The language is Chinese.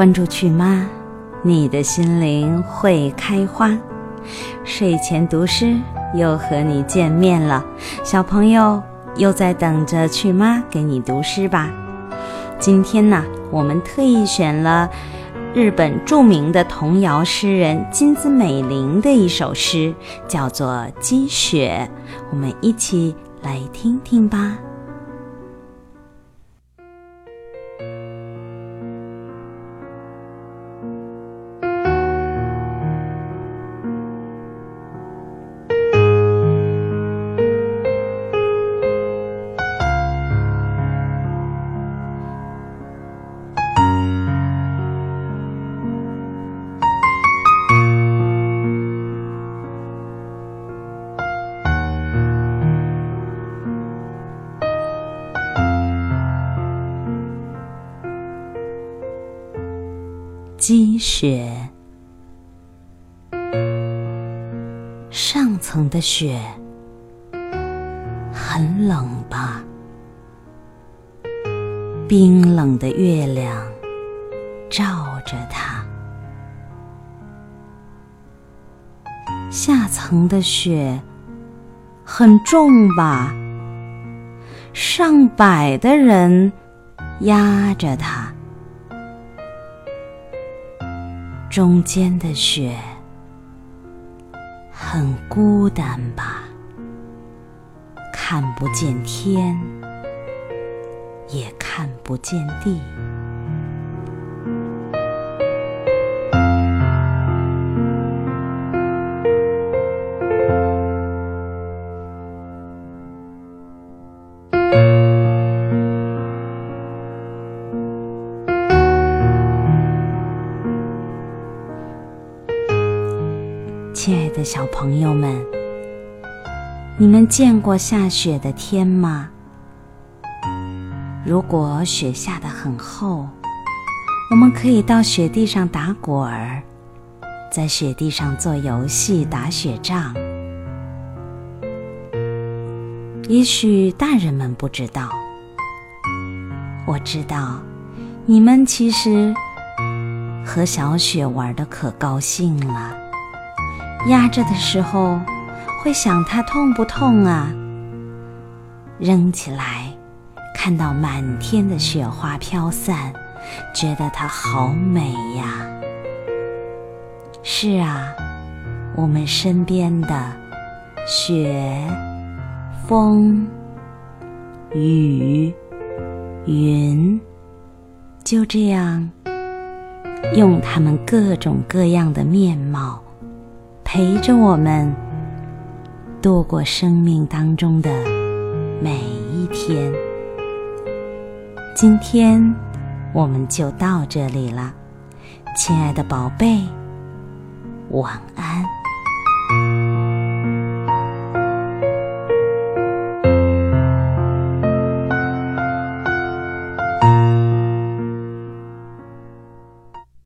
关注趣妈，你的心灵会开花。睡前读诗又和你见面了，小朋友又在等着趣妈给你读诗吧。今天呢，我们特意选了日本著名的童谣诗人金子美玲的一首诗，叫做《积雪》，我们一起来听听吧。积雪，上层的雪很冷吧？冰冷的月亮照着它。下层的雪很重吧？上百的人压着它。中间的雪很孤单吧，看不见天，也看不见地。亲爱的小朋友们，你们见过下雪的天吗？如果雪下得很厚，我们可以到雪地上打滚儿，在雪地上做游戏、打雪仗。也许大人们不知道，我知道，你们其实和小雪玩的可高兴了。压着的时候，会想它痛不痛啊？扔起来，看到满天的雪花飘散，觉得它好美呀。是啊，我们身边的雪、风、雨、云，就这样用它们各种各样的面貌。陪着我们度过生命当中的每一天。今天我们就到这里了，亲爱的宝贝，晚安。